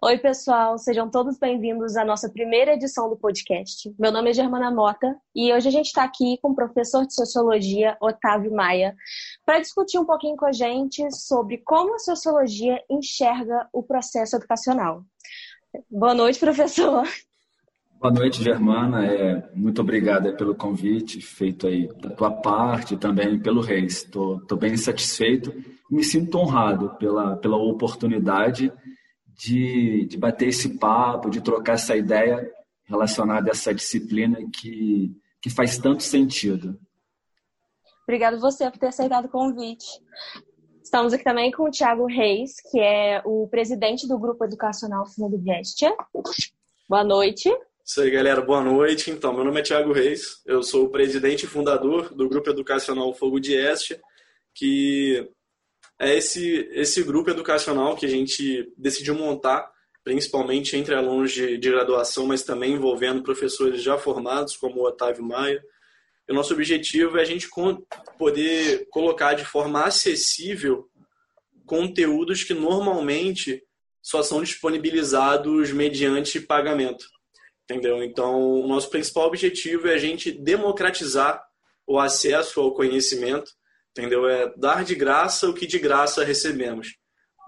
Oi, pessoal, sejam todos bem-vindos à nossa primeira edição do podcast. Meu nome é Germana Mota e hoje a gente está aqui com o professor de sociologia, Otávio Maia, para discutir um pouquinho com a gente sobre como a sociologia enxerga o processo educacional. Boa noite, professor. Boa noite, Germana. É, muito obrigada pelo convite feito aí da tua parte também pelo Reis. Estou bem satisfeito me sinto honrado pela, pela oportunidade de, de bater esse papo, de trocar essa ideia relacionada a essa disciplina que, que faz tanto sentido. Obrigado você por ter aceitado o convite. Estamos aqui também com o Tiago Reis, que é o presidente do Grupo Educacional Fundo Gestia. Boa noite. Isso aí, galera. Boa noite. Então, meu nome é Tiago Reis. Eu sou o presidente e fundador do Grupo Educacional Fogo de Este, que é esse, esse grupo educacional que a gente decidiu montar, principalmente entre alunos de, de graduação, mas também envolvendo professores já formados, como o Otávio Maia. E o nosso objetivo é a gente poder colocar de forma acessível conteúdos que normalmente só são disponibilizados mediante pagamento entendeu? Então, o nosso principal objetivo é a gente democratizar o acesso ao conhecimento, entendeu? É dar de graça o que de graça recebemos,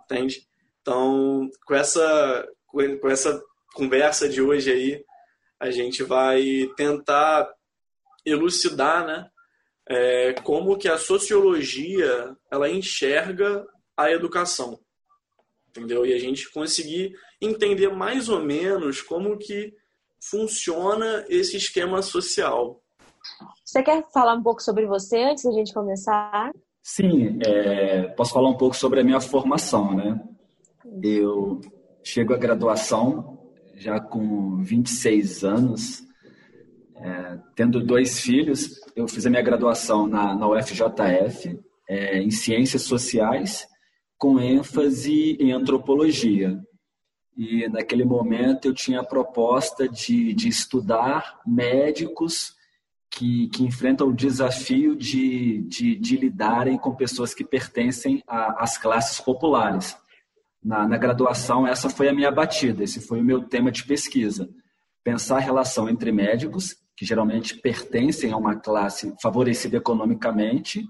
entende? Então, com essa, com essa conversa de hoje aí, a gente vai tentar elucidar, né? É, como que a sociologia ela enxerga a educação, entendeu? E a gente conseguir entender mais ou menos como que funciona esse esquema social. Você quer falar um pouco sobre você antes da gente começar? Sim, é, posso falar um pouco sobre a minha formação, né? Eu chego à graduação já com 26 anos, é, tendo dois filhos. Eu fiz a minha graduação na, na UFJF, é, em Ciências Sociais, com ênfase em Antropologia e naquele momento eu tinha a proposta de, de estudar médicos que, que enfrentam o desafio de, de, de lidarem com pessoas que pertencem às classes populares. Na, na graduação, essa foi a minha batida, esse foi o meu tema de pesquisa. Pensar a relação entre médicos, que geralmente pertencem a uma classe favorecida economicamente,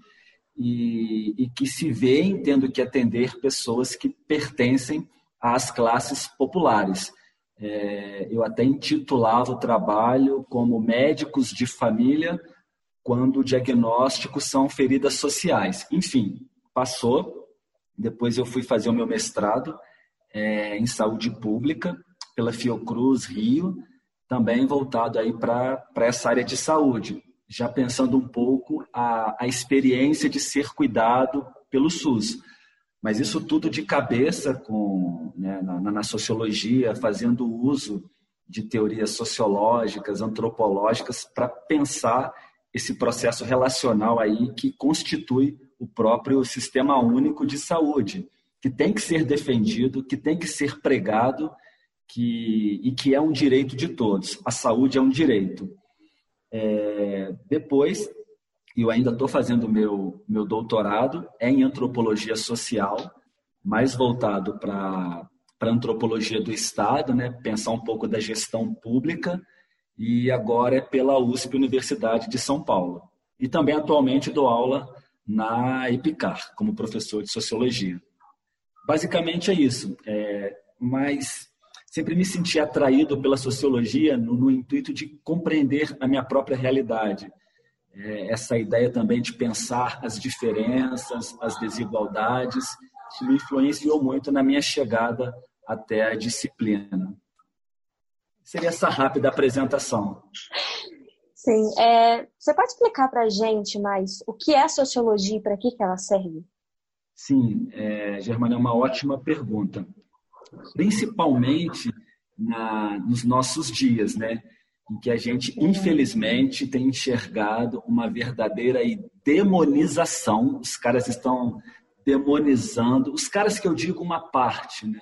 e, e que se veem tendo que atender pessoas que pertencem às classes populares. É, eu até intitulava o trabalho como Médicos de Família, quando diagnósticos são feridas sociais. Enfim, passou. Depois eu fui fazer o meu mestrado é, em saúde pública pela Fiocruz Rio, também voltado aí para essa área de saúde, já pensando um pouco a, a experiência de ser cuidado pelo SUS. Mas isso tudo de cabeça com, né, na, na sociologia, fazendo uso de teorias sociológicas, antropológicas, para pensar esse processo relacional aí que constitui o próprio sistema único de saúde, que tem que ser defendido, que tem que ser pregado que, e que é um direito de todos. A saúde é um direito. É, depois, e eu ainda estou fazendo meu meu doutorado é em antropologia social, mais voltado para para antropologia do Estado, né? Pensar um pouco da gestão pública e agora é pela USP Universidade de São Paulo. E também atualmente dou aula na EPICAR como professor de sociologia. Basicamente é isso. É, mas sempre me senti atraído pela sociologia no, no intuito de compreender a minha própria realidade essa ideia também de pensar as diferenças, as desigualdades, que me influenciou muito na minha chegada até a disciplina. Seria essa rápida apresentação. Sim. É, você pode explicar para a gente mais o que é sociologia e para que, que ela serve? Sim, é, Germana, é uma ótima pergunta. Principalmente na, nos nossos dias, né? Em que a gente, infelizmente, tem enxergado uma verdadeira demonização. Os caras estão demonizando, os caras que eu digo uma parte, né?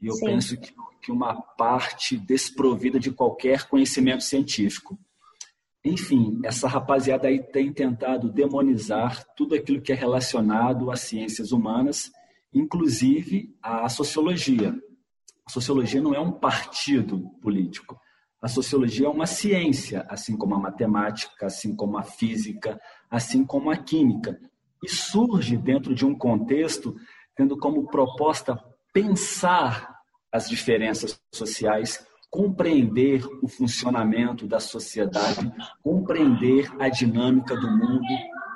E eu Sim. penso que, que uma parte desprovida de qualquer conhecimento científico. Enfim, essa rapaziada aí tem tentado demonizar tudo aquilo que é relacionado às ciências humanas, inclusive à sociologia. A sociologia não é um partido político. A sociologia é uma ciência, assim como a matemática, assim como a física, assim como a química. E surge dentro de um contexto tendo como proposta pensar as diferenças sociais, compreender o funcionamento da sociedade, compreender a dinâmica do mundo.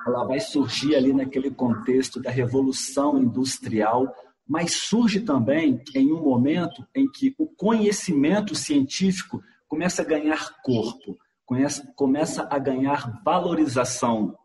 Ela vai surgir ali naquele contexto da revolução industrial, mas surge também em um momento em que o conhecimento científico começa a ganhar corpo, começa a ganhar valorização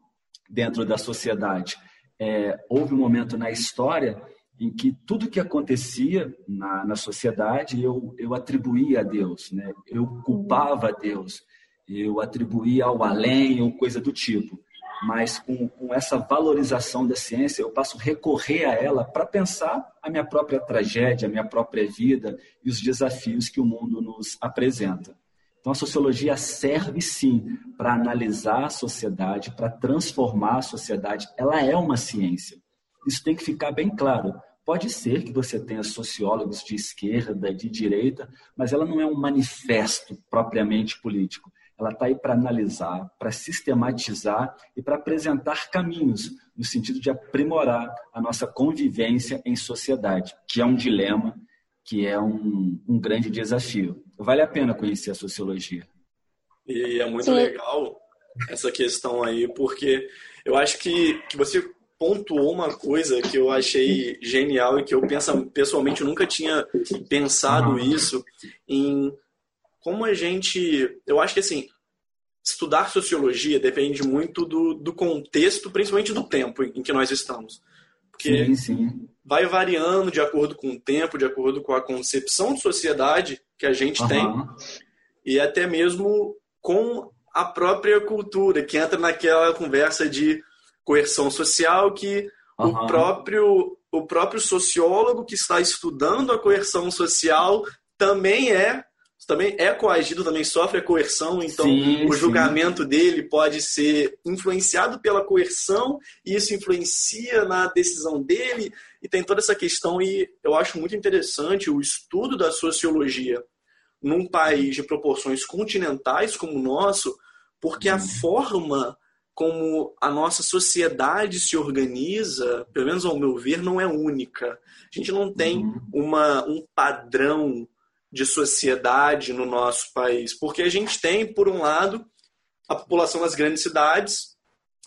dentro da sociedade. É, houve um momento na história em que tudo que acontecia na, na sociedade eu, eu atribuía a Deus, né? eu culpava a Deus, eu atribuía ao além ou coisa do tipo. Mas com, com essa valorização da ciência, eu passo a recorrer a ela para pensar a minha própria tragédia, a minha própria vida e os desafios que o mundo nos apresenta. Então, a sociologia serve sim para analisar a sociedade, para transformar a sociedade. Ela é uma ciência. Isso tem que ficar bem claro. Pode ser que você tenha sociólogos de esquerda, de direita, mas ela não é um manifesto propriamente político. Ela está aí para analisar, para sistematizar e para apresentar caminhos no sentido de aprimorar a nossa convivência em sociedade, que é um dilema, que é um, um grande desafio. Vale a pena conhecer a sociologia. E é muito Sim. legal essa questão aí, porque eu acho que, que você pontuou uma coisa que eu achei genial e que eu penso, pessoalmente nunca tinha pensado isso em como a gente, eu acho que assim, estudar sociologia depende muito do, do contexto, principalmente do tempo em que nós estamos. Porque sim, sim. vai variando de acordo com o tempo, de acordo com a concepção de sociedade que a gente uhum. tem e até mesmo com a própria cultura, que entra naquela conversa de coerção social que uhum. o próprio o próprio sociólogo que está estudando a coerção social também é também é coagido, também sofre a coerção, então sim, o julgamento sim. dele pode ser influenciado pela coerção e isso influencia na decisão dele e tem toda essa questão e eu acho muito interessante o estudo da sociologia num país de proporções continentais como o nosso, porque a uhum. forma como a nossa sociedade se organiza, pelo menos ao meu ver, não é única. A gente não tem uhum. uma, um padrão de sociedade no nosso país, porque a gente tem, por um lado, a população das grandes cidades,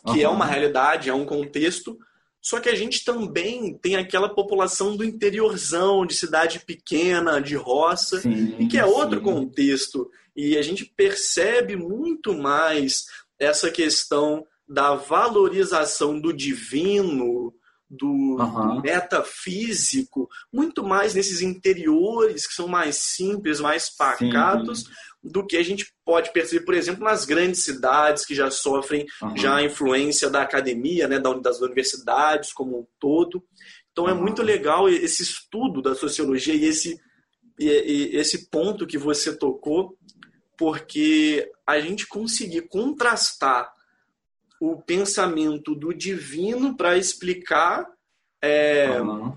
que uhum. é uma realidade, é um contexto, só que a gente também tem aquela população do interiorzão, de cidade pequena, de roça, sim, e que é outro sim. contexto. E a gente percebe muito mais essa questão da valorização do divino, do, uhum. metafísico, muito mais nesses interiores que são mais simples, mais pacatos, Sim. do que a gente pode perceber, por exemplo, nas grandes cidades que já sofrem uhum. já a influência da academia, né, das universidades como um todo. Então uhum. é muito legal esse estudo da sociologia e esse, e, e esse ponto que você tocou porque a gente conseguir contrastar o pensamento do divino para explicar é, uhum.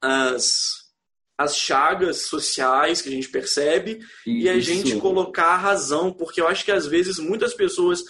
as, as chagas sociais que a gente percebe Isso. e a gente colocar a razão, porque eu acho que às vezes muitas pessoas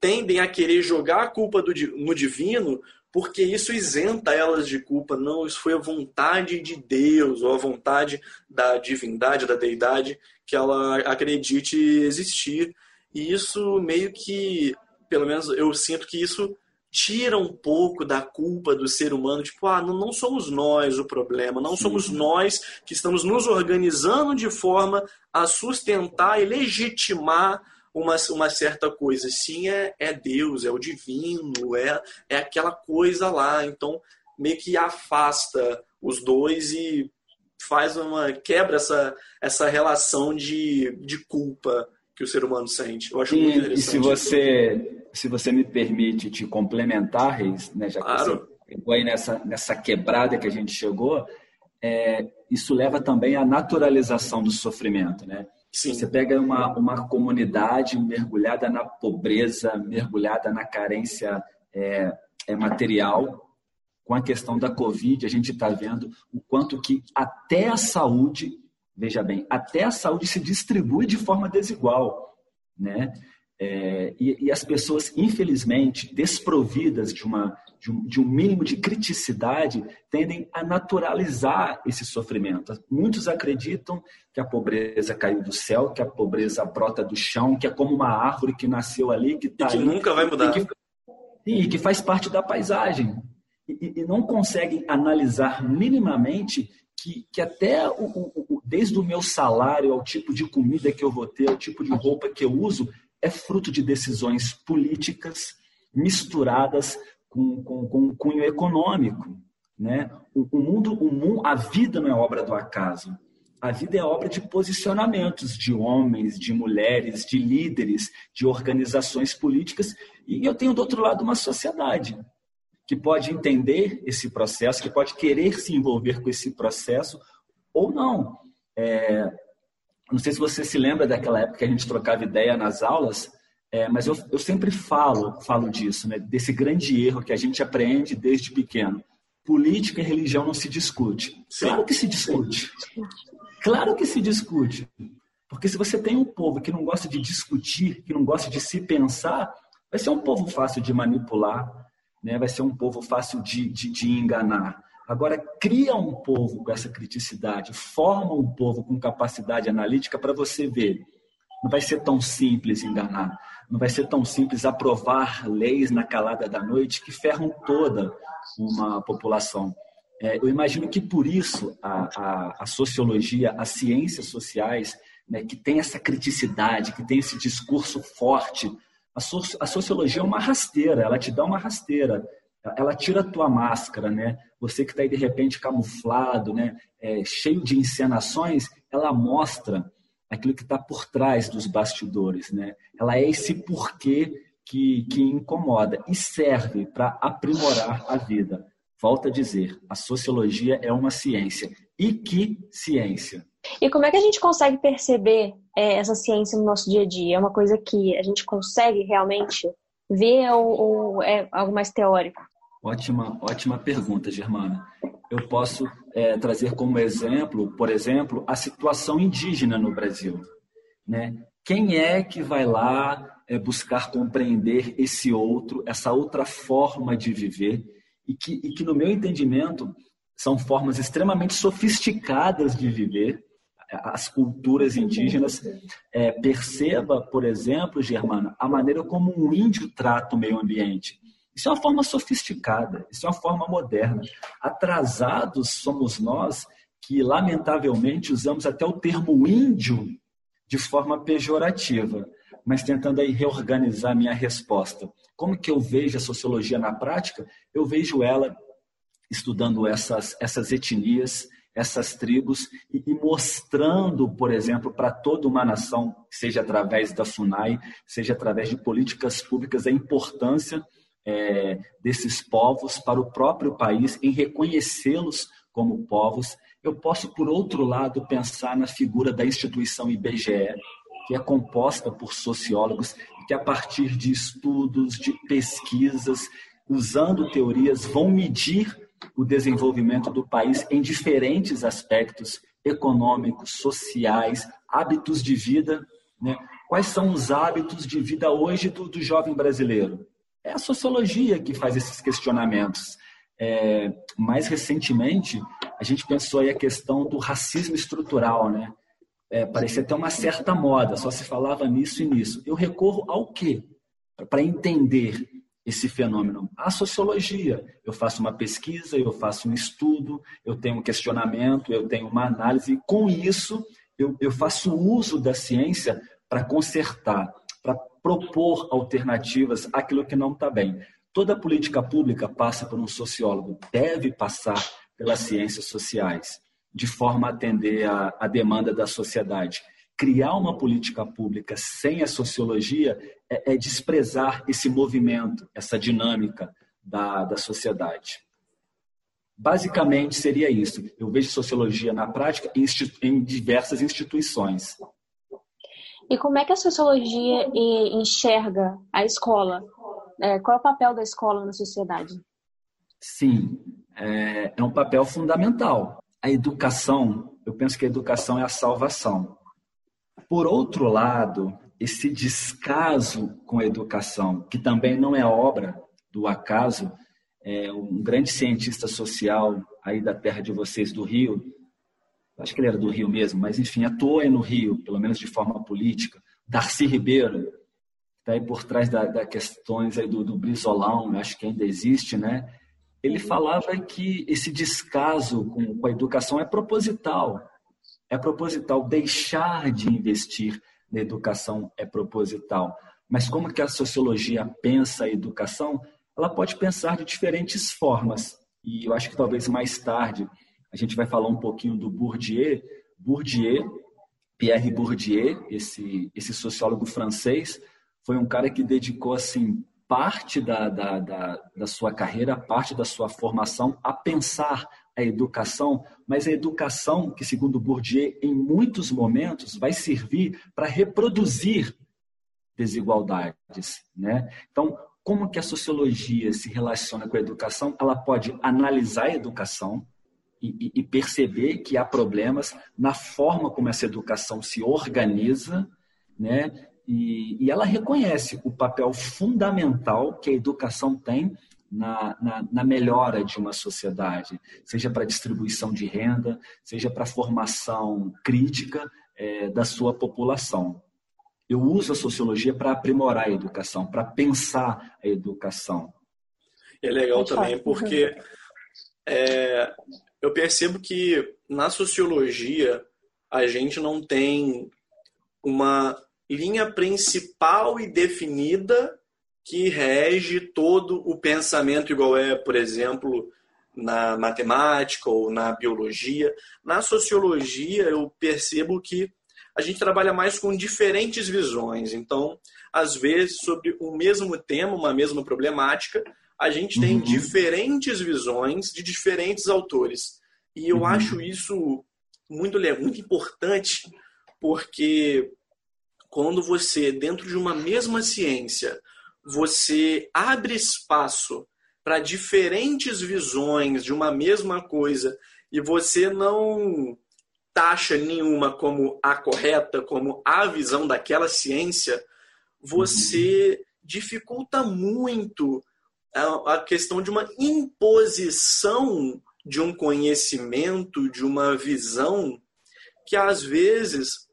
tendem a querer jogar a culpa do, no divino porque isso isenta elas de culpa. Não, isso foi a vontade de Deus, ou a vontade da divindade, da deidade, que ela acredite existir. E isso meio que, pelo menos eu sinto que isso tira um pouco da culpa do ser humano, tipo, ah, não, não somos nós o problema, não Sim. somos nós que estamos nos organizando de forma a sustentar e legitimar uma, uma certa coisa. Sim, é, é Deus, é o divino, é, é aquela coisa lá. Então, meio que afasta os dois e faz uma. quebra essa, essa relação de, de culpa que o ser humano sente. Eu acho e, muito interessante. E se você, se você me permite te complementar, Reis, né, já que claro. você aí nessa, nessa quebrada que a gente chegou, é, isso leva também à naturalização do sofrimento, né? Sim. Você pega uma, uma comunidade mergulhada na pobreza, mergulhada na carência é, é material. Com a questão da Covid, a gente está vendo o quanto que até a saúde Veja bem, até a saúde se distribui de forma desigual, né? É, e, e, as pessoas, infelizmente, desprovidas de, uma, de um, de, um, mínimo de criticidade, tendem a naturalizar esse sofrimento. Muitos acreditam que a pobreza caiu do céu, que a pobreza brota do chão, que é como uma árvore que nasceu ali, que, tá e que ali, nunca vai mudar. E que, e que faz parte da paisagem. E, e, não conseguem analisar minimamente que, que até o, o, desde o meu salário ao tipo de comida que eu vou ter, ao tipo de roupa que eu uso, é fruto de decisões políticas misturadas com, com, com um cunho econômico. Né? O, o, mundo, o mundo, a vida não é obra do acaso. A vida é obra de posicionamentos de homens, de mulheres, de líderes, de organizações políticas. E eu tenho do outro lado uma sociedade que pode entender esse processo, que pode querer se envolver com esse processo ou não. É, não sei se você se lembra daquela época que a gente trocava ideia nas aulas, é, mas eu, eu sempre falo, falo disso, né, desse grande erro que a gente aprende desde pequeno. Política e religião não se discute. Claro que se discute. Claro que se discute. Porque se você tem um povo que não gosta de discutir, que não gosta de se pensar, vai ser um povo fácil de manipular, né? vai ser um povo fácil de, de, de enganar. Agora, cria um povo com essa criticidade, forma um povo com capacidade analítica para você ver. Não vai ser tão simples enganar, não vai ser tão simples aprovar leis na calada da noite que ferram toda uma população. É, eu imagino que por isso a, a, a sociologia, as ciências sociais, né, que tem essa criticidade, que tem esse discurso forte, a, so, a sociologia é uma rasteira, ela te dá uma rasteira ela tira a tua máscara, né? Você que está aí de repente camuflado, né? É, cheio de encenações, ela mostra aquilo que está por trás dos bastidores, né? Ela é esse porquê que, que incomoda e serve para aprimorar a vida. Volto a dizer, a sociologia é uma ciência. E que ciência? E como é que a gente consegue perceber é, essa ciência no nosso dia a dia? É uma coisa que a gente consegue realmente ver ou, ou é algo mais teórico? Ótima, ótima pergunta, Germana. Eu posso é, trazer como exemplo, por exemplo, a situação indígena no Brasil. Né? Quem é que vai lá é, buscar compreender esse outro, essa outra forma de viver, e que, e que, no meu entendimento, são formas extremamente sofisticadas de viver, as culturas indígenas. É, perceba, por exemplo, Germana, a maneira como um índio trata o meio ambiente. Isso é uma forma sofisticada, isso é uma forma moderna. Atrasados somos nós que, lamentavelmente, usamos até o termo índio de forma pejorativa, mas tentando aí reorganizar minha resposta. Como que eu vejo a sociologia na prática? Eu vejo ela estudando essas, essas etnias, essas tribos e, mostrando, por exemplo, para toda uma nação, seja através da FUNAI, seja através de políticas públicas, a importância é, desses povos para o próprio país, em reconhecê-los como povos. Eu posso, por outro lado, pensar na figura da instituição IBGE, que é composta por sociólogos, que a partir de estudos, de pesquisas, usando teorias, vão medir o desenvolvimento do país em diferentes aspectos econômicos, sociais, hábitos de vida. Né? Quais são os hábitos de vida hoje do, do jovem brasileiro? É a sociologia que faz esses questionamentos. É, mais recentemente, a gente pensou aí a questão do racismo estrutural, né? É, parecia até uma certa moda, só se falava nisso e nisso. Eu recorro ao quê? Para entender esse fenômeno? A sociologia. Eu faço uma pesquisa, eu faço um estudo, eu tenho um questionamento, eu tenho uma análise, e com isso eu, eu faço uso da ciência para consertar, para propor alternativas àquilo que não está bem. Toda política pública passa por um sociólogo, deve passar pelas ciências sociais, de forma a atender a demanda da sociedade. Criar uma política pública sem a sociologia é, é desprezar esse movimento, essa dinâmica da, da sociedade. Basicamente seria isso. Eu vejo sociologia na prática em, em diversas instituições. E como é que a sociologia enxerga a escola? É, qual é o papel da escola na sociedade? Sim, é, é um papel fundamental. A educação eu penso que a educação é a salvação. Por outro lado, esse descaso com a educação, que também não é obra do acaso, é um grande cientista social aí da terra de vocês, do Rio, acho que ele era do Rio mesmo, mas enfim, atuou aí no Rio, pelo menos de forma política, Darcy Ribeiro, está aí por trás das da questões aí do, do Brizolão, acho que ainda existe, né? Ele falava que esse descaso com, com a educação é proposital, é proposital, deixar de investir na educação é proposital. Mas como que a sociologia pensa a educação? Ela pode pensar de diferentes formas. E eu acho que talvez mais tarde a gente vai falar um pouquinho do Bourdieu. Bourdieu, Pierre Bourdieu, esse, esse sociólogo francês, foi um cara que dedicou assim parte da, da, da, da sua carreira, parte da sua formação a pensar a educação, mas a educação que, segundo Bourdieu, em muitos momentos vai servir para reproduzir desigualdades, né? Então, como que a sociologia se relaciona com a educação? Ela pode analisar a educação e, e perceber que há problemas na forma como essa educação se organiza, né? E, e ela reconhece o papel fundamental que a educação tem na, na, na, melhora de uma sociedade, seja para distribuição de renda, seja para formação crítica é, da sua população. Eu uso a sociologia para aprimorar a educação, para pensar a educação. É legal também porque é, eu percebo que na sociologia a gente não tem uma linha principal e definida que rege todo o pensamento, igual é, por exemplo, na matemática ou na biologia. Na sociologia, eu percebo que a gente trabalha mais com diferentes visões. Então, às vezes, sobre o mesmo tema, uma mesma problemática, a gente tem uhum. diferentes visões de diferentes autores. E eu uhum. acho isso muito, muito importante, porque quando você, dentro de uma mesma ciência, você abre espaço para diferentes visões de uma mesma coisa e você não taxa nenhuma como a correta, como a visão daquela ciência, você dificulta muito a, questão de uma imposição de um conhecimento, de uma visão que às vezes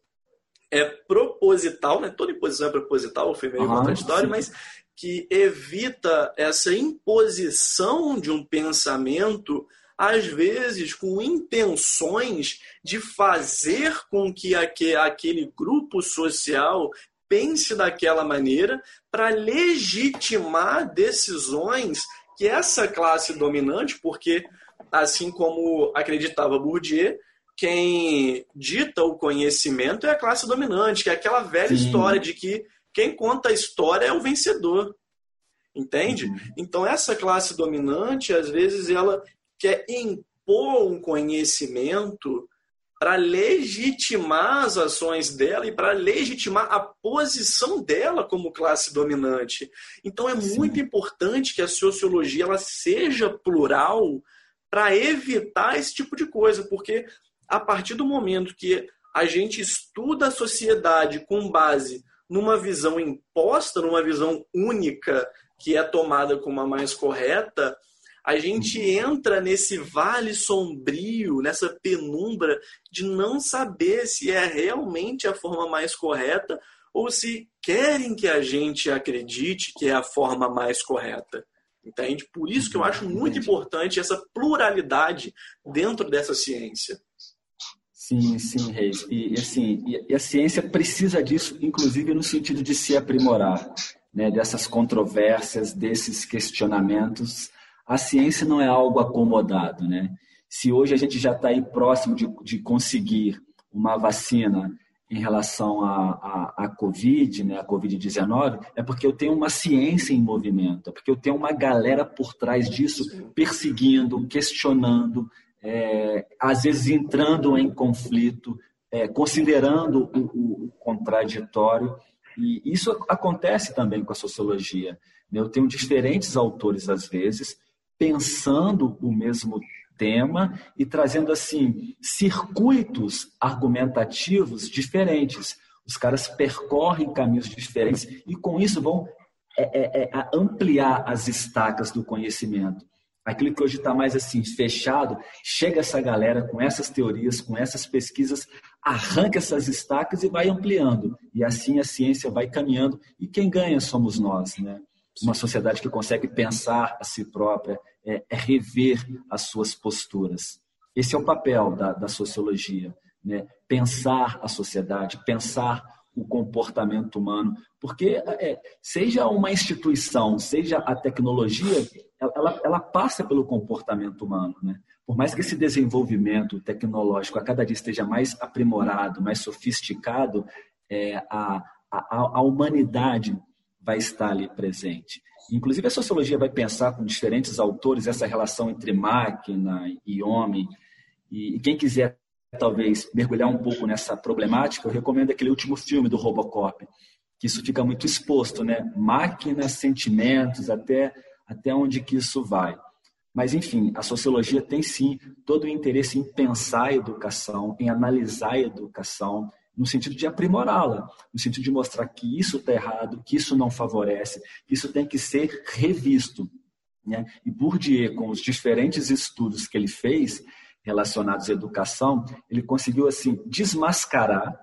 é proposital, né? Toda imposição é proposital, foi meio uhum, contraditório, mas que evita essa imposição de um pensamento, às vezes com intenções de fazer com que aquele grupo social pense daquela maneira para legitimar decisões que essa classe dominante, porque assim como acreditava Bourdieu, quem dita o conhecimento é a classe dominante, que é aquela velha Sim. história de que quem conta a história é o vencedor. Entende? Uhum. Então, essa classe dominante, às vezes, ela quer impor um conhecimento para legitimar as ações dela e para legitimar a posição dela como classe dominante. Então, é Sim. muito importante que a sociologia ela seja plural para evitar esse tipo de coisa, porque a partir do momento que a gente estuda a sociedade com base numa visão imposta, numa visão única, que é tomada como a mais correta, a gente entra nesse vale sombrio, nessa penumbra de não saber se é realmente a forma mais correta ou se querem que a gente acredite que é a forma mais correta. Entende? Por isso que eu acho muito importante essa pluralidade dentro dessa ciência. Sim, sim, Reis. E, assim, e a ciência precisa disso, inclusive no sentido de se aprimorar, né? dessas controvérsias, desses questionamentos. A ciência não é algo acomodado. Né? Se hoje a gente já está aí próximo de, de conseguir uma vacina em relação à, à, à Covid, né, a Covid-19, é porque eu tenho uma ciência em movimento, é porque eu tenho uma galera por trás disso perseguindo, questionando, é, às vezes entrando em conflito, é, considerando o, o, contraditório. E isso acontece também com a sociologia. Né? Eu tenho diferentes autores, às vezes, pensando o mesmo tema e trazendo assim circuitos argumentativos diferentes. Os caras percorrem caminhos diferentes e com isso vão é, é, é ampliar as estacas do conhecimento. Aquilo que hoje está mais assim fechado, chega essa galera com essas teorias, com essas pesquisas, arranca essas estacas e vai ampliando. E assim a ciência vai caminhando e quem ganha somos nós, né? Uma sociedade que consegue pensar a si própria, é, é rever as suas posturas. Esse é o papel da, da sociologia, né? Pensar a sociedade, pensar o comportamento humano, porque é, seja uma instituição, seja a tecnologia, ela, ela passa pelo comportamento humano, né? Por mais que esse desenvolvimento tecnológico a cada dia esteja mais aprimorado, mais sofisticado, é, a, a, a humanidade vai estar ali presente. Inclusive, a sociologia vai pensar com diferentes autores essa relação entre máquina e homem. E, quem quiser, talvez, mergulhar um pouco nessa problemática, eu recomendo aquele último filme do Robocop, que isso fica muito exposto, né? Máquina, sentimentos, até, até onde que isso vai. Mas, enfim, a sociologia tem sim todo o interesse em pensar a educação, em analisar a educação, no sentido de aprimorá-la, no sentido de mostrar que isso está errado, que isso não favorece, que isso tem que ser revisto. Né? E Bourdieu, com os diferentes estudos que ele fez relacionados à educação, ele conseguiu assim desmascarar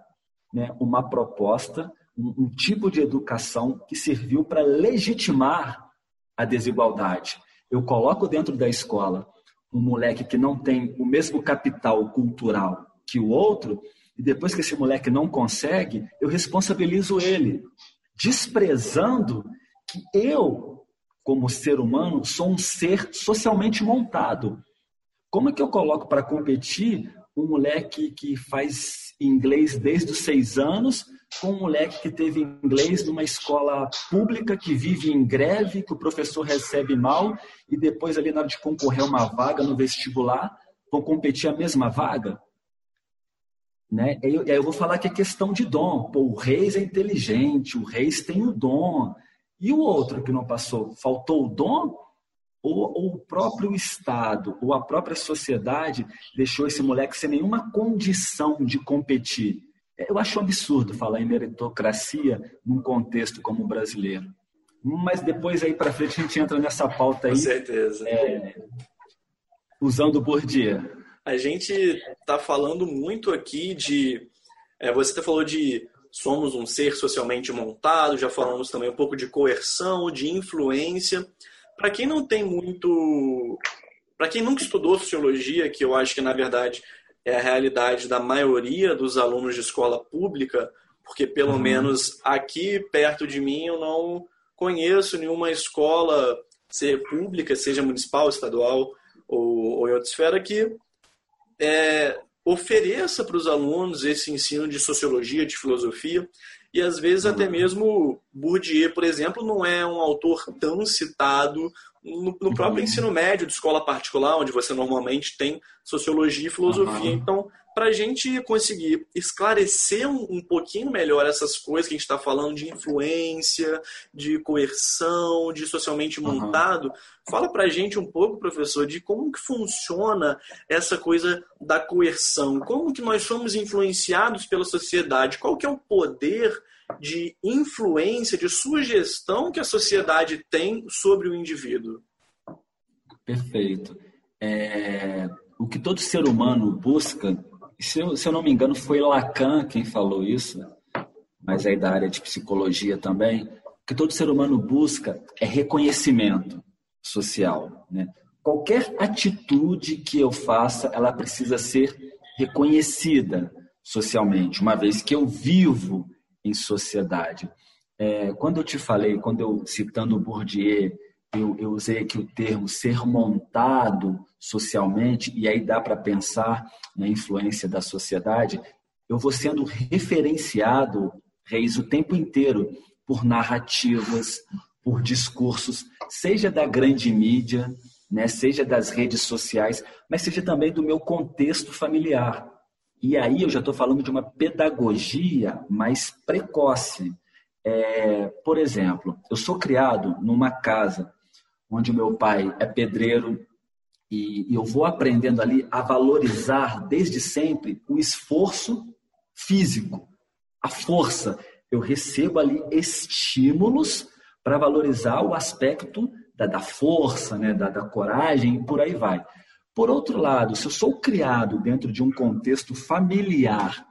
né, uma proposta, um, um tipo de educação que serviu para legitimar a desigualdade. Eu coloco dentro da escola um moleque que não tem o mesmo capital cultural que o outro, e depois que esse moleque não consegue, eu responsabilizo ele, desprezando que eu, como ser humano, sou um ser socialmente montado. Como é que eu coloco para competir um moleque que faz inglês desde os seis anos com um moleque que teve inglês numa escola pública que vive em greve, que o professor recebe mal e depois ali na hora de concorrer uma vaga no vestibular vão competir a mesma vaga? Né? E aí eu vou falar que é questão de dom. Pô, o Reis é inteligente, o Reis tem o dom. E o outro que não passou? Faltou o dom? Ou, ou, o próprio Estado, ou a própria sociedade deixou esse moleque sem nenhuma condição de competir? Eu acho um absurdo falar em meritocracia num contexto como o brasileiro. Mas depois aí para frente a gente entra nessa pauta aí. Com certeza. É, usando Bourdieu a gente está falando muito aqui de. É, você até falou de somos um ser socialmente montado, já falamos também um pouco de coerção, de influência. Para quem não tem muito. Para quem nunca estudou sociologia, que eu acho que na verdade é a realidade da maioria dos alunos de escola pública, porque pelo uhum. menos aqui perto de mim eu não conheço nenhuma escola, seja pública, seja municipal, estadual ou, ou em outra esfera, que é, ofereça para os alunos esse ensino de sociologia, de filosofia, e às vezes até uhum. mesmo Bourdieu, por exemplo, não é um autor tão citado no, no próprio ensino médio de escola particular, onde você normalmente tem sociologia e filosofia. Uhum. Então, para a gente conseguir esclarecer um, um, pouquinho melhor essas coisas que a gente está falando de influência, de coerção, de socialmente montado, uhum. fala para a gente um pouco, professor, de como que funciona essa coisa da coerção, como que nós somos influenciados pela sociedade, qual que é o poder de influência, de sugestão que a sociedade tem sobre o indivíduo. Perfeito. É, o que todo ser humano busca se eu, se eu não me engano, foi Lacan quem falou isso, mas é da área de psicologia também, que todo ser humano busca é reconhecimento social. Né? Qualquer atitude que eu faça, ela precisa ser reconhecida socialmente, uma vez que eu vivo em sociedade. É, quando eu te falei, quando eu citando Bourdieu, eu, eu usei aqui o termo ser montado socialmente, e aí dá para pensar na influência da sociedade, eu vou sendo referenciado, Reis, o tempo inteiro por narrativas, por discursos, seja da grande mídia, né, seja das redes sociais, mas seja também do meu contexto familiar. E aí eu já estou falando de uma pedagogia mais precoce. É, por exemplo, eu sou criado numa casa onde meu pai é pedreiro, E, e eu vou aprendendo ali a valorizar desde sempre o esforço físico, a força. Eu recebo ali estímulos para valorizar o aspecto da, da força, né, da, da coragem e por aí vai. Por outro lado, se eu sou criado dentro de um contexto familiar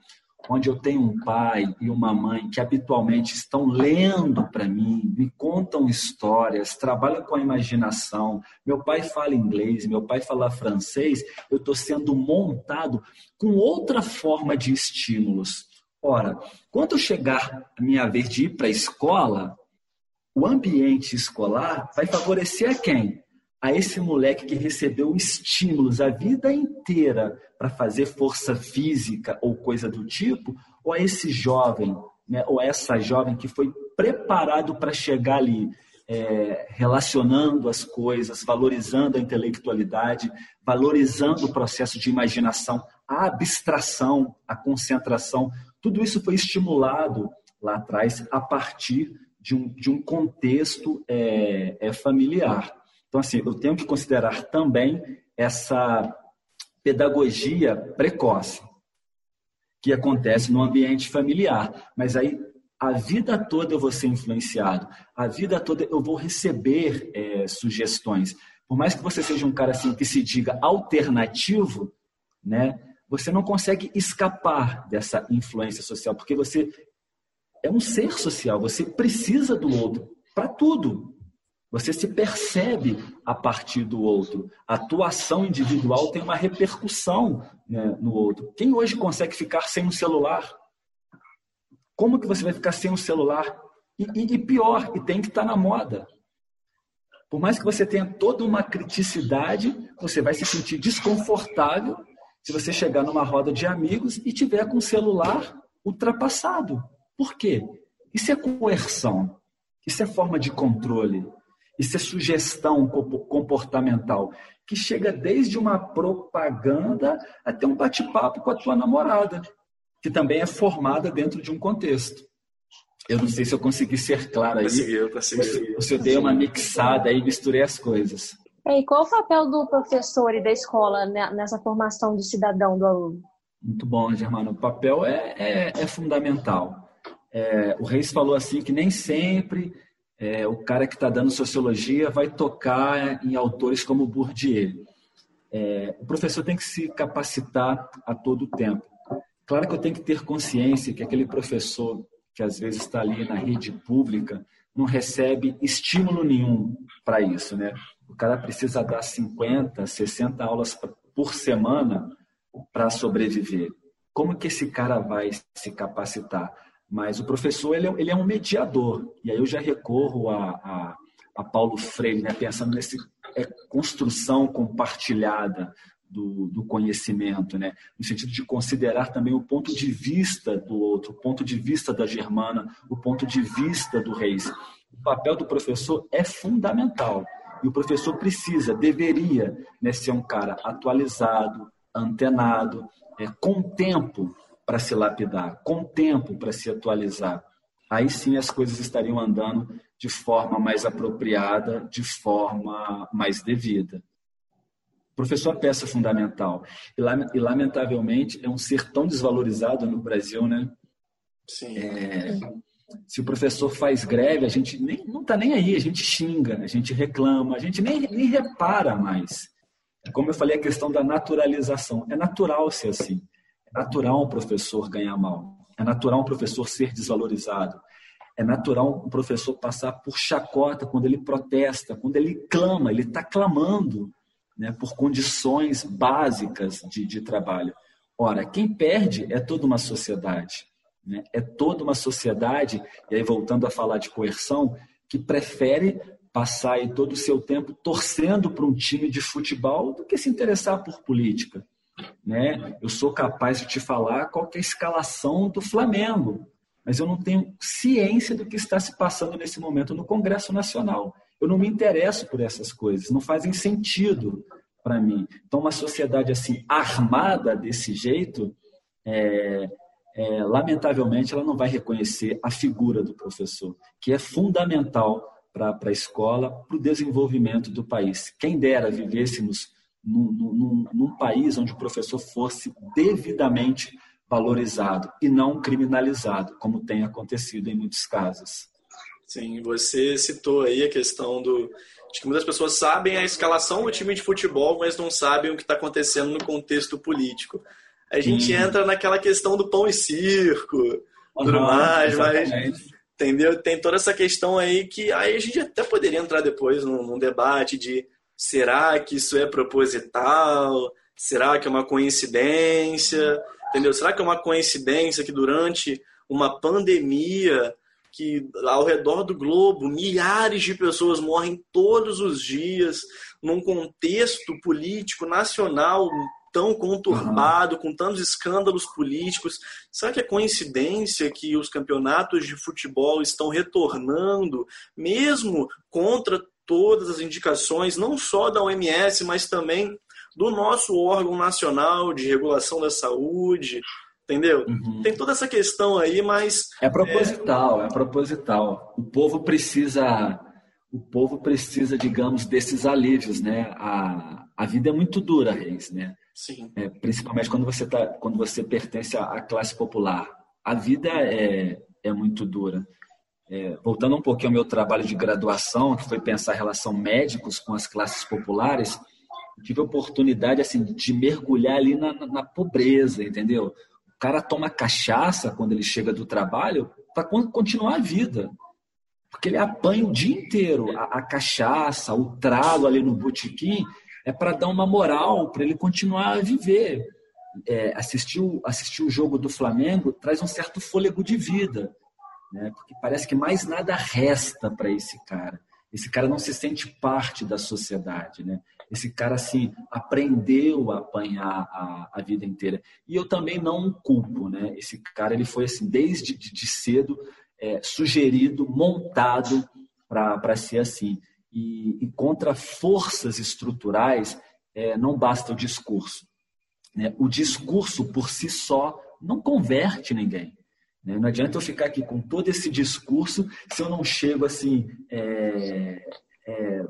onde eu tenho um pai e uma mãe que habitualmente estão lendo para mim, me contam histórias, trabalham com a imaginação. Meu pai fala inglês, meu pai fala francês, eu estou sendo montado com outra forma de estímulos. Ora, quando chegar a minha vez de ir para a escola, o ambiente escolar vai favorecer a quem? A esse moleque que recebeu estímulos a vida inteira para fazer força física ou coisa do tipo, ou a esse jovem, né, ou essa jovem que foi preparado para chegar ali, é, relacionando as coisas, valorizando a intelectualidade, valorizando o processo de imaginação, a abstração, a concentração, tudo isso foi estimulado lá atrás a partir de um, de um contexto é, é familiar. Então, assim, eu tenho que considerar também essa pedagogia precoce que acontece no ambiente familiar. Mas aí, a vida toda eu vou ser influenciado, a vida toda eu vou receber é, sugestões. Por mais que você seja um cara assim que se diga alternativo, né? Você não consegue escapar dessa influência social, porque você é um ser social, você precisa do outro para tudo. Você se percebe a partir do outro. A atuação individual tem uma repercussão né, no outro. Quem hoje consegue ficar sem um celular? Como que você vai ficar sem um celular? E, e, e pior, e tem que estar tá na moda. Por mais que você tenha toda uma criticidade, você vai se sentir desconfortável se você chegar numa roda de amigos e tiver com o celular ultrapassado. Por quê? Isso é coerção. Isso é forma de controle. Isso é sugestão comportamental, que chega desde uma propaganda até um bate-papo com a tua namorada, que também é formada dentro de um contexto. Eu não sei se eu consegui ser claro aí. Conseguiu, conseguiu. Ou se eu dei uma mixada e misturei as coisas. E qual o papel do professor e da escola nessa formação de cidadão do aluno? Muito bom, Germano. O papel é, é, é fundamental. É, o Reis falou assim que nem sempre é, o cara que está dando sociologia vai tocar em autores como Bourdieu. É, o professor tem que se capacitar a todo tempo. Claro que eu tenho que ter consciência que aquele professor que às vezes está ali na rede pública não recebe estímulo nenhum para isso, né? O cara precisa dar 50, 60 aulas por semana para sobreviver. Como que esse cara vai se capacitar? Mas o professor ele é, ele é um mediador. E aí eu já recorro a, a, a Paulo Freire, né, pensando nessa é, construção compartilhada do, do, conhecimento, né? no sentido de considerar também o ponto de vista do outro, o ponto de vista da Germana, o ponto de vista do Reis. O papel do professor é fundamental. E o professor precisa, deveria né, ser um cara atualizado, antenado, é, com tempo para se lapidar, com tempo para se atualizar. Aí sim as coisas estariam andando de forma mais apropriada, de forma mais devida. O professor é peça fundamental. E, lamentavelmente, é um ser tão desvalorizado no Brasil, né? Sim. É, se o professor faz greve, a gente nem, não está nem aí, a gente xinga, a gente reclama, a gente nem, nem repara mais. É como eu falei, a questão da naturalização. É natural ser assim. É natural um professor ganhar mal. É natural um professor ser desvalorizado. É natural um professor passar por chacota quando ele protesta, quando ele clama, ele está clamando né, por condições básicas de, de trabalho. Ora, quem perde é toda uma sociedade. Né? É toda uma sociedade, e aí voltando a falar de coerção, que prefere passar aí todo o seu tempo torcendo para um time de futebol do que se interessar por política né? Eu sou capaz de te falar qual é a escalação do Flamengo, mas eu não tenho ciência do que está se passando nesse momento no Congresso Nacional. Eu não me interesso por essas coisas, não fazem sentido para mim. Então, uma sociedade assim armada desse jeito, é, é, lamentavelmente, ela não vai reconhecer a figura do professor, que é fundamental para a escola, para o desenvolvimento do país. Quem dera vivêssemos num, num, num país onde o professor fosse devidamente valorizado e não criminalizado, como tem acontecido em muitos casos. Sim, você citou aí a questão do de que muitas pessoas sabem a escalação do time de futebol, mas não sabem o que está acontecendo no contexto político. A gente entra naquela questão do pão e circo, uhum, tudo mais, exatamente. mas entendeu? Tem toda essa questão aí que aí a gente até poderia entrar depois num, num debate de será que isso é proposital? Será que é uma coincidência? Entendeu? Será que é uma coincidência que durante uma pandemia que ao redor do globo milhares de pessoas morrem todos os dias num contexto político nacional tão conturbado, uhum. com tantos escândalos políticos. Será que é coincidência que os campeonatos de futebol estão retornando, mesmo contra todas as indicações, não só da OMS, mas também do nosso órgão nacional de regulação da saúde, entendeu? Uhum. Tem toda essa questão aí, mas é proposital, é... é proposital. O povo precisa, o povo precisa, digamos, desses alívios, né? A, a vida é muito dura, Reis, né? Sim. É, principalmente quando você tá, quando você pertence à classe popular. A vida é, é muito dura. É, voltando um pouquinho ao meu trabalho de graduação, que foi pensar a relação médicos com as classes populares, tive a oportunidade assim de mergulhar ali na, na pobreza, entendeu? O cara toma cachaça quando ele chega do trabalho para continuar a vida. Porque ele apanha o dia inteiro a, a cachaça, o trago ali no botequim, é para dar uma moral para ele continuar a viver. É, assistir, o, assistir o jogo do Flamengo traz um certo fôlego de vida, né? porque parece que mais nada resta para esse cara. Esse cara não se sente parte da sociedade, né? Esse cara, assim, aprendeu a apanhar a, a vida inteira. E eu também não culpo, né? Esse cara, ele foi, assim, desde de cedo, é, sugerido, montado para ser assim. E, e, contra forças estruturais, é, não basta o discurso. Né? O discurso, por si só, não converte ninguém. Né? Não adianta eu ficar aqui com todo esse discurso se eu não chego assim é, é,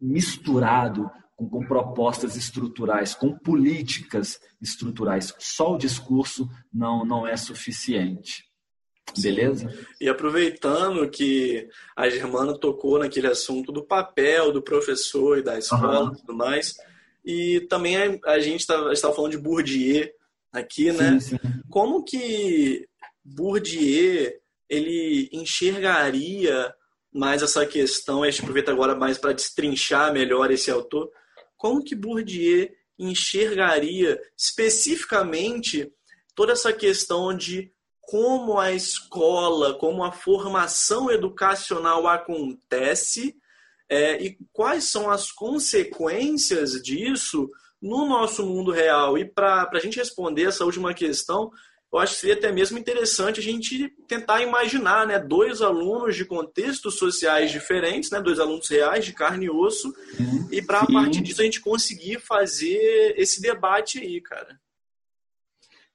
misturado com, com, propostas estruturais, com políticas estruturais. Só o discurso não, não é suficiente. Beleza? Sim. E aproveitando que a Germana tocou naquele assunto do papel do professor e da escola uhum. e tudo mais, e também a, gente estava falando de Bourdieu aqui, né? Sim, sim. Como que Bourdieu ele enxergaria mais essa questão, a gente aproveita agora mais para destrinchar melhor esse autor, como que Bourdieu enxergaria especificamente toda essa questão de como a escola, como a formação educacional acontece é, e quais são as consequências disso no nosso mundo real. E para a gente responder essa última questão, eu acho que seria até mesmo interessante a gente tentar imaginar né, dois alunos de contextos sociais diferentes, né, dois alunos reais, de carne e osso, uhum. e para a partir disso a gente conseguir fazer esse debate aí, cara.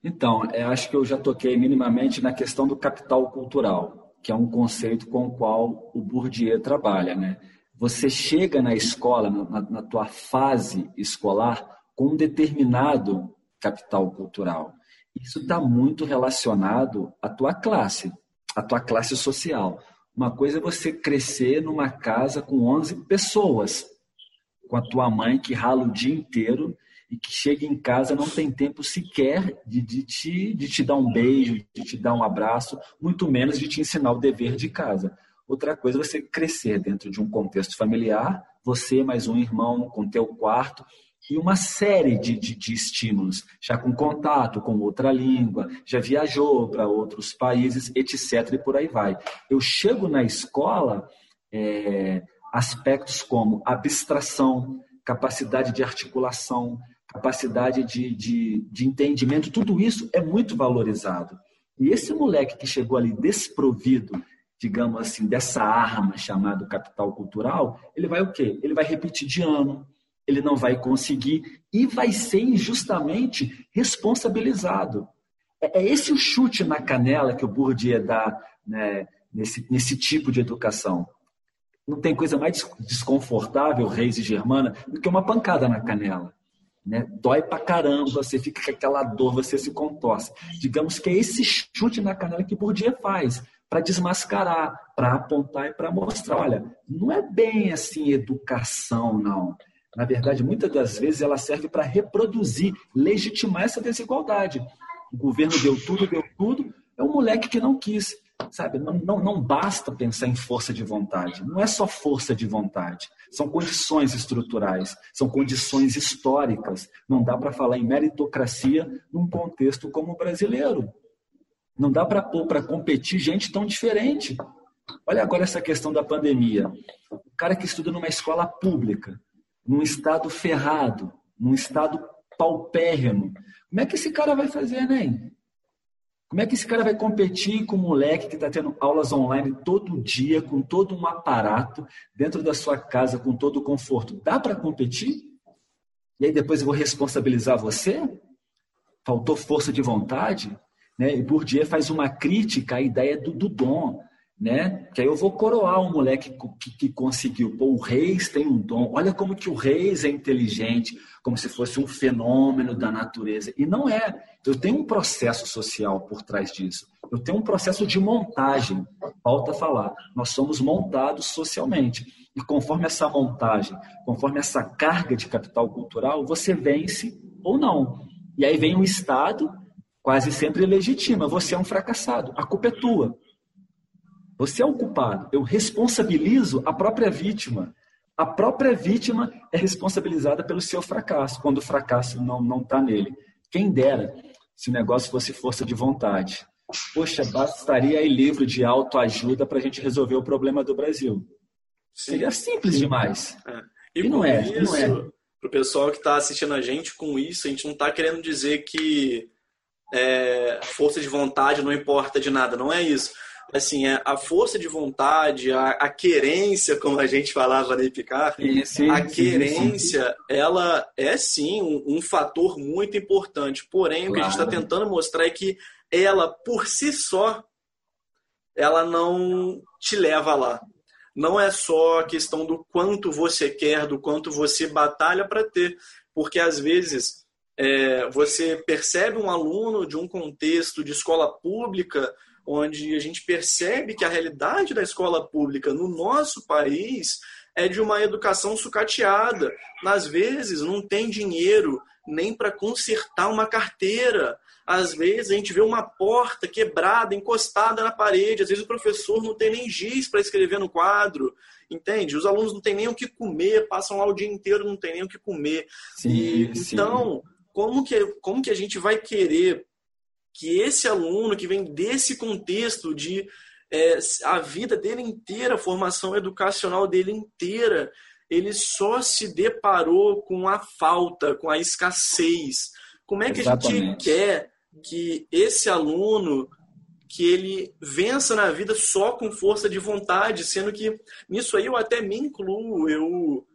Então, eu acho que eu já toquei minimamente na questão do capital cultural, que é um conceito com o qual o Bourdieu trabalha. Né? Você chega na escola, na, na tua fase escolar, com um determinado capital cultural. Isso está muito relacionado à tua classe, à tua classe social. Uma coisa é você crescer numa casa com 11 pessoas, com a tua mãe que rala o dia inteiro e que chega em casa não tem tempo sequer de, de, te, de te dar um beijo, de te dar um abraço, muito menos de te ensinar o dever de casa. Outra coisa é você crescer dentro de um contexto familiar, você mais um irmão com teu quarto, e uma série de, de, de, estímulos, já com contato com outra língua, já viajou para outros países, etc. E por aí vai. Eu chego na escola, é, aspectos como abstração, capacidade de articulação, capacidade de, de, de entendimento, tudo isso é muito valorizado. E esse moleque que chegou ali desprovido, digamos assim, dessa arma chamada capital cultural, ele vai o quê? Ele vai repetir de ano, ele não vai conseguir e vai ser injustamente responsabilizado. É, é esse o chute na canela que o Bourdieu dá né, nesse, nesse tipo de educação. Não tem coisa mais desconfortável, Reis e Germana, do que uma pancada na canela. Né? Dói pra caramba, você fica com aquela dor, você se contorce. Digamos que é esse chute na canela que por dia faz, para desmascarar, para apontar e para mostrar. Olha, não é bem assim educação, não. Na verdade, muitas das vezes ela serve para reproduzir, legitimar essa desigualdade. O governo deu tudo, deu tudo, é um moleque que não quis. Sabe, não, não, não basta pensar em força de vontade. Não é só força de vontade. São condições estruturais, são condições históricas. Não dá para falar em meritocracia num contexto como o brasileiro. Não dá para pôr para competir gente tão diferente. Olha agora essa questão da pandemia. O cara que estuda numa escola pública, num estado ferrado, num estado paupérrimo, como é que esse cara vai fazer, Enem? Como é que esse cara vai competir com um moleque que está tendo aulas online todo dia, com todo um aparato, dentro da sua casa, com todo o conforto? Dá para competir? E aí depois eu vou responsabilizar você? Faltou força de vontade? Né? E Bourdieu faz uma crítica à ideia do, do dom né? Que aí eu vou coroar um moleque que, que, conseguiu. Pô, o Reis tem um dom. Olha como que o Reis é inteligente, como se fosse um fenômeno da natureza. E não é. Eu tenho um processo social por trás disso. Eu tenho um processo de montagem. Falta falar. Nós somos montados socialmente. E conforme essa montagem, conforme essa carga de capital cultural, você vence ou não. E aí vem o Estado, quase sempre legitima. Você é um fracassado. A culpa é tua. Você é o culpado. Eu responsabilizo a própria vítima. A própria vítima é responsabilizada pelo seu fracasso, quando o fracasso não está nele. Quem dera se o negócio fosse força de vontade. Poxa, bastaria aí livro de autoajuda para a gente resolver o problema do Brasil. Sim. Seria simples demais. É. E, e não, é, isso, não é. Para o pessoal que está assistindo a gente, com isso, a gente não está querendo dizer que é, força de vontade não importa de nada. Não é isso assim, é, a força de vontade, a, a querência, como a gente falava na Epicar, a querência, sim. ela é sim um, um, fator muito importante. Porém, claro. o que a gente está tentando mostrar é que ela, por si só, ela não te leva lá. Não é só a questão do quanto você quer, do quanto você batalha para ter. Porque às vezes é, você percebe um aluno de um contexto de escola pública onde a gente percebe que a realidade da escola pública no nosso país é de uma educação sucateada. Às vezes não tem dinheiro nem para consertar uma carteira. Às vezes a gente vê uma porta quebrada, encostada na parede. Às vezes o professor não tem nem giz para escrever no quadro. Entende? Os alunos não têm nem o que comer, passam lá o dia inteiro não tem nem o que comer. Sim, e, sim. Então, como que, como que a gente vai querer que esse aluno que vem desse contexto de é, a vida dele inteira, a formação educacional dele inteira, ele só se deparou com a falta, com a escassez. Como é que Exatamente. a gente quer que esse aluno que ele vença na vida só com força de vontade, sendo que nisso aí eu até me incluo, eu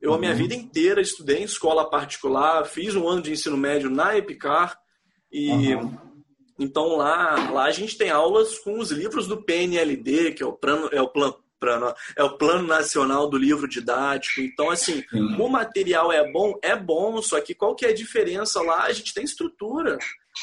eu a minha uhum. vida inteira estudei em escola particular, fiz um ano de ensino médio na Epicar e uhum então lá, lá a gente tem aulas com os livros do PNLD, que é o plano, é o plano, é o plano nacional do livro didático. Então assim, o material é bom, é bom, só que qual que é a diferença lá? A gente tem estrutura.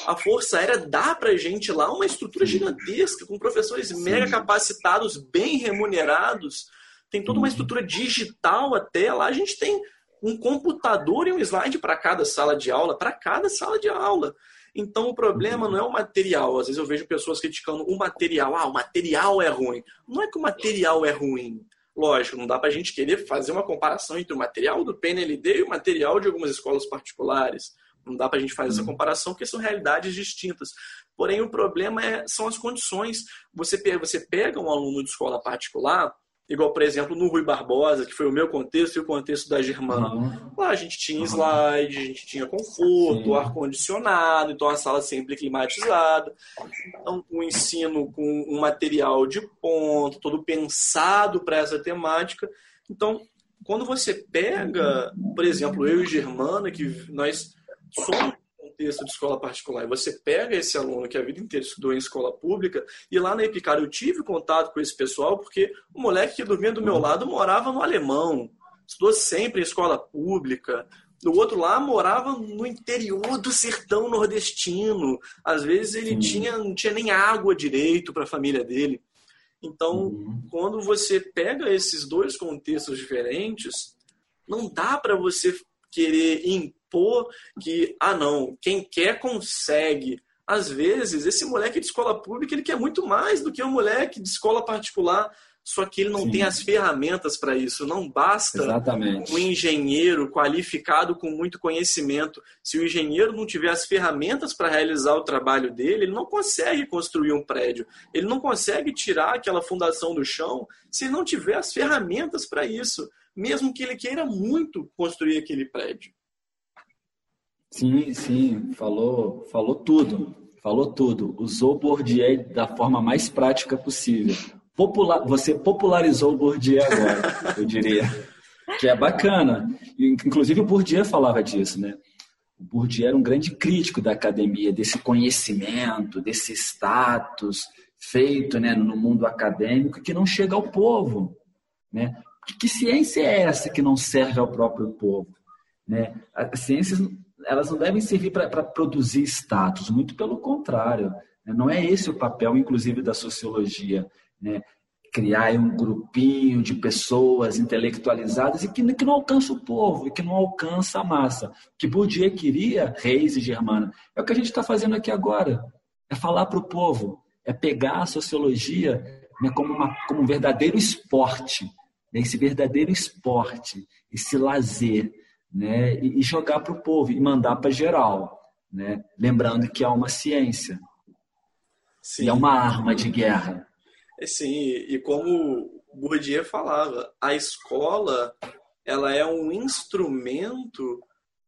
A Força Aérea dá pra gente lá uma estrutura gigantesca, com professores Sim. mega capacitados, bem remunerados. Tem toda uma estrutura digital até lá. A gente tem um computador e um slide para cada sala de aula, para cada sala de aula. Então o problema não é o material. Às vezes eu vejo pessoas criticando o material. Ah, o material é ruim. Não é que o material é ruim. Lógico, não dá para a gente querer fazer uma comparação entre o material do PNLD e o material de algumas escolas particulares. Não dá para a gente fazer essa uhum. comparação porque são realidades distintas. Porém, o problema é, são as condições. Você, você pega um aluno de escola particular, Igual, por exemplo, no Rui Barbosa, que foi o meu contexto e o contexto da Germana. Uhum. Lá a gente tinha slide, a gente tinha conforto, ar-condicionado, então a sala sempre climatizada. Então, o ensino com um material de ponto, todo pensado para essa temática. Então, quando você pega, por exemplo, eu e Germana, que nós somos um contexto de escola particular e você pega esse aluno que a vida inteira estudou em escola pública, e lá na Epicar eu tive contato com esse pessoal, porque o moleque que dormia do meu lado morava no alemão, estudou sempre em escola pública. O outro lá morava no interior do sertão nordestino. Às vezes ele tinha, não tinha nem água direito para a família dele. Então, uhum. quando você pega esses dois contextos diferentes, não dá para você querer impor que, ah, não, quem quer consegue. Às vezes, esse moleque de escola pública ele quer muito mais do que o moleque de escola particular só que ele não Sim. tem as ferramentas para isso. Não basta Exatamente. um engenheiro qualificado com muito conhecimento. Se o engenheiro não tiver as ferramentas para realizar o trabalho dele, ele não consegue construir um prédio. Ele não consegue tirar aquela fundação do chão se não tiver as ferramentas para isso, mesmo que ele queira muito construir aquele prédio. Sim, sim, falou, falou tudo, falou tudo. Usou Bourdieu da forma mais prática possível popular, você popularizou o Bourdieu agora, eu diria. Que é bacana. Inclusive o Bourdieu falava disso, né? O Bourdieu era um grande crítico da academia, desse conhecimento, desse status feito né, no mundo acadêmico que não chega ao povo. Né? Que ciência é essa que não serve ao próprio povo? Né? As ciências elas não devem servir para produzir status, muito pelo contrário. Né? Não é esse o papel, inclusive, da sociologia né? criar um grupinho de pessoas intelectualizadas e que, que não alcança o povo, e que não alcança a massa. O que Bourdieu queria, Reis e Germana, é o que a gente está fazendo aqui agora. É falar para o povo, é pegar a sociologia né, como, uma, como um verdadeiro esporte, né, esse verdadeiro esporte, esse lazer, né, e, e jogar para o povo, e mandar para geral. Né, lembrando que é uma ciência, Sim. e é uma arma de guerra. Sim, e como Bourdieu falava, a escola ela é um instrumento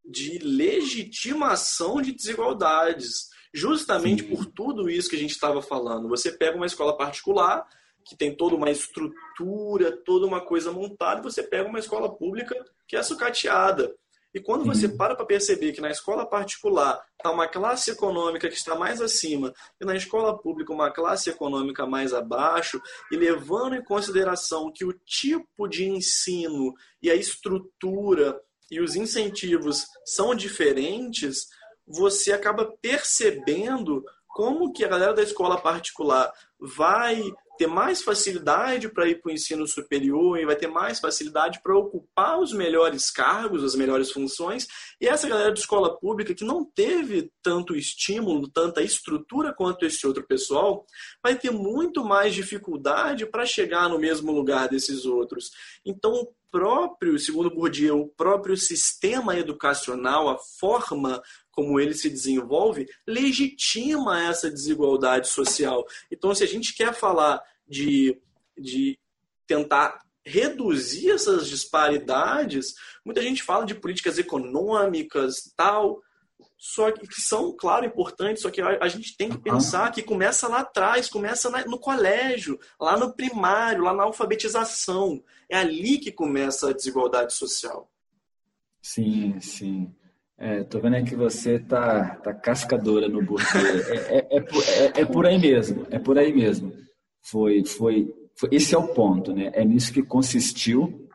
de legitimação de desigualdades. Justamente Sim. por tudo isso que a gente estava falando. Você pega uma escola particular, que tem toda uma estrutura, toda uma coisa montada, você pega uma escola pública que é sucateada. E quando você uhum. para para perceber que na escola particular está uma classe econômica que está mais acima e na escola pública uma classe econômica mais abaixo, e levando em consideração que o tipo de ensino e a estrutura e os incentivos são diferentes, você acaba percebendo como que a galera da escola particular vai ter mais facilidade para ir para o ensino superior e vai ter mais facilidade para ocupar os melhores cargos, as melhores funções. E essa galera de escola pública que não teve tanto estímulo, tanta estrutura quanto esse outro pessoal, vai ter muito mais dificuldade para chegar no mesmo lugar desses outros. Então, próprio, segundo Bourdieu, o próprio sistema educacional, a forma como ele se desenvolve, legitima essa desigualdade social. Então, se a gente quer falar de, de tentar reduzir essas disparidades, muita gente fala de políticas econômicas tal, só que, que são, claro, importantes, só que a, a gente tem que pensar que começa lá atrás, começa na, no colégio, lá no primário, lá na alfabetização. É ali que começa a desigualdade social. Sim, sim. É, tô vendo aí que você tá, tá cascadora no Bourdieu. É, é, é, é, é, por aí mesmo, é por aí mesmo. Foi, foi, foi, esse é o ponto, né? É nisso que consistiu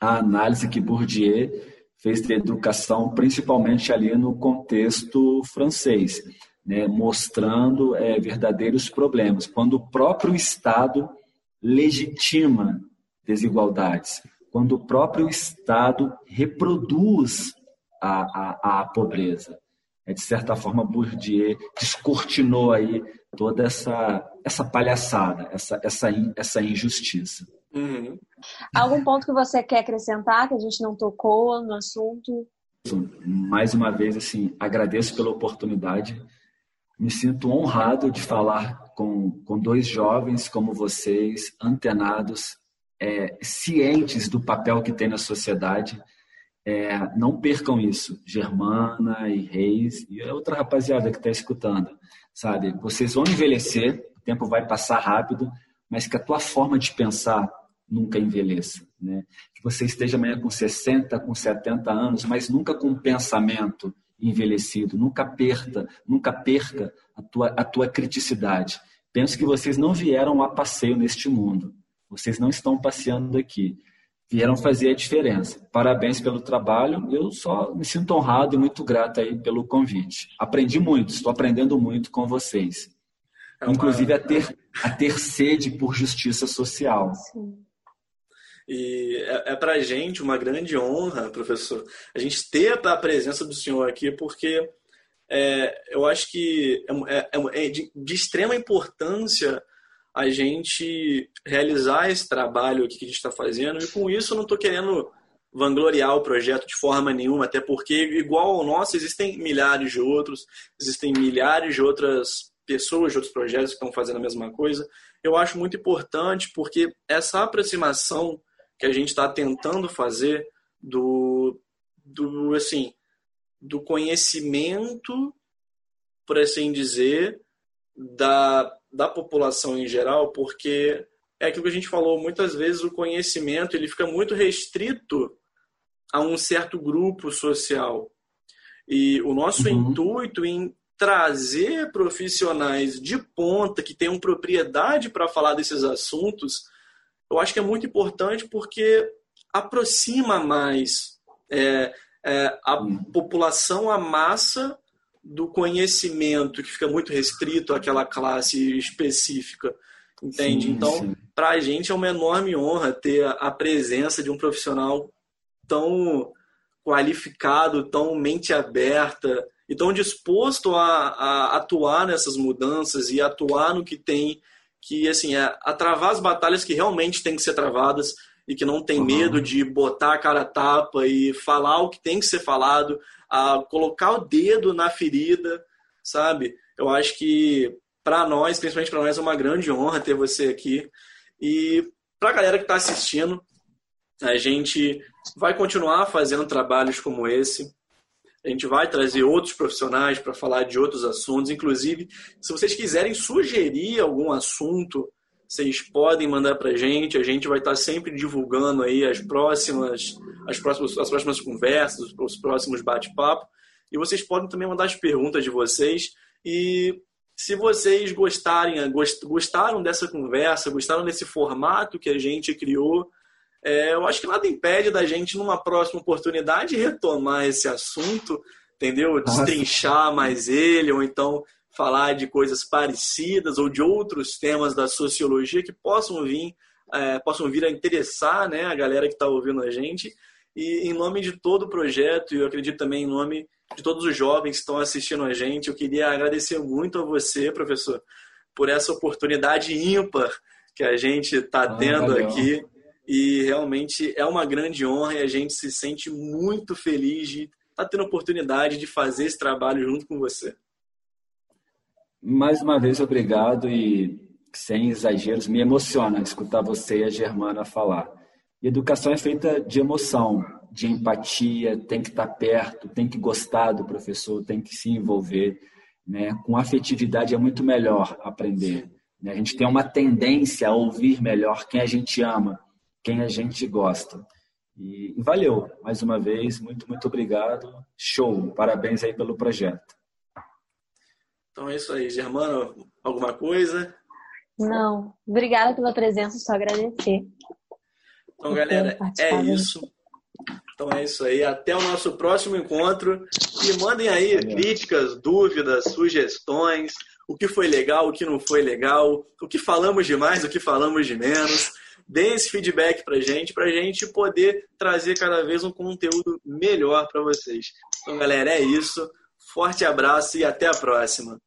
a análise que Bourdieu fez da educação, principalmente ali no contexto francês, né? mostrando é, verdadeiros problemas. Quando o próprio Estado legitima desigualdades, quando o próprio Estado reproduz a, a, a pobreza. É, de certa forma, Bourdieu descortinou aí toda essa, essa palhaçada, essa, essa, essa injustiça. Uhum. Algum ponto que você quer acrescentar que a gente não tocou no assunto? Mais uma vez, assim, agradeço pela oportunidade. Me sinto honrado de falar com, com dois jovens como vocês, antenados, é, cientes do papel que tem na sociedade é, não percam isso, Germana e Reis e outra rapaziada que está escutando, sabe? Vocês vão envelhecer, o tempo vai passar rápido, mas que a tua forma de pensar nunca envelheça, né? Que você esteja amanhã com 60, com 70 anos, mas nunca com um pensamento envelhecido. Nunca perca, nunca perca a tua, a tua criticidade. Penso que vocês não vieram a passeio neste mundo. Vocês não estão passeando aqui. Vieram fazer a diferença. Parabéns pelo trabalho. Eu só me sinto honrado e muito grato aí pelo convite. Aprendi muito, estou aprendendo muito com vocês. É uma... Inclusive a ter, a ter sede por justiça social. Sim. E é, é para a gente uma grande honra, professor, a gente ter a presença do senhor aqui, porque é, eu acho que é, é, é de, de, extrema importância a gente realizar esse trabalho que a gente está fazendo, e com isso eu não estou querendo vangloriar o projeto de forma nenhuma, até porque, igual ao nosso, existem milhares de outros, existem milhares de outras pessoas, de outros projetos que estão fazendo a mesma coisa. Eu acho muito importante porque essa aproximação que a gente está tentando fazer do, do assim do conhecimento, por assim dizer, da, da população em geral, porque é aquilo que a gente falou, muitas vezes o conhecimento ele fica muito restrito a um certo grupo social. E o nosso uhum. intuito em trazer profissionais de ponta que tenham propriedade para falar desses assuntos eu acho que é muito importante porque aproxima mais é, é, a população, a massa do conhecimento que fica muito restrito àquela classe específica, entende? Sim, então, para a gente é uma enorme honra ter a presença de um profissional tão qualificado, tão mente aberta e tão disposto a, a atuar nessas mudanças e atuar no que tem que assim é a travar as batalhas que realmente têm que ser travadas e que não tem uhum. medo de botar a cara a tapa e falar o que tem que ser falado, a colocar o dedo na ferida, sabe? Eu acho que para nós, principalmente para nós, é uma grande honra ter você aqui. E para a galera que está assistindo, a gente vai continuar fazendo trabalhos como esse. A gente vai trazer outros profissionais para falar de outros assuntos. Inclusive, se vocês quiserem sugerir algum assunto, vocês podem mandar para a gente. A gente vai estar sempre divulgando aí as próximas, as próximas, as próximas conversas, os próximos bate-papo. E vocês podem também mandar as perguntas de vocês. E se vocês gostarem, gostaram dessa conversa, gostaram desse formato que a gente criou, é, eu acho que nada impede da gente, numa próxima oportunidade, retomar esse assunto, entendeu? Destrinchar mais ele, ou então falar de coisas parecidas ou de outros temas da sociologia que possam vir, é, possam vir a interessar né, a galera que está ouvindo a gente. E em nome de todo o projeto, e eu acredito também em nome de todos os jovens que estão assistindo a gente, eu queria agradecer muito a você, professor, por essa oportunidade ímpar que a gente está ah, tendo aqui e realmente é uma grande honra e a gente se sente muito feliz de estar tá tendo a oportunidade de fazer esse trabalho junto com você. Mais uma vez, obrigado e sem exageros, me emociona escutar você e a Germana falar. educação é feita de emoção, de empatia, tem que estar perto, tem que gostar do professor, tem que se envolver. Né? Com afetividade é muito melhor aprender. Né? A gente tem uma tendência a ouvir melhor quem a gente ama quem a gente gosta. E, valeu, mais uma vez, muito, muito obrigado. Show, parabéns aí pelo projeto. Então é isso aí, Germano, alguma coisa? Não, obrigada pela presença, só agradecer. Então, galera, é isso. Então é isso aí. Até o nosso próximo encontro. E mandem aí Valeu. críticas, dúvidas, sugestões, o que foi legal, o que não foi legal, o que falamos de mais, o que falamos de menos deem esse feedback para gente, para gente poder trazer cada vez um conteúdo melhor para vocês. Então, galera, é isso. Forte abraço e até a próxima.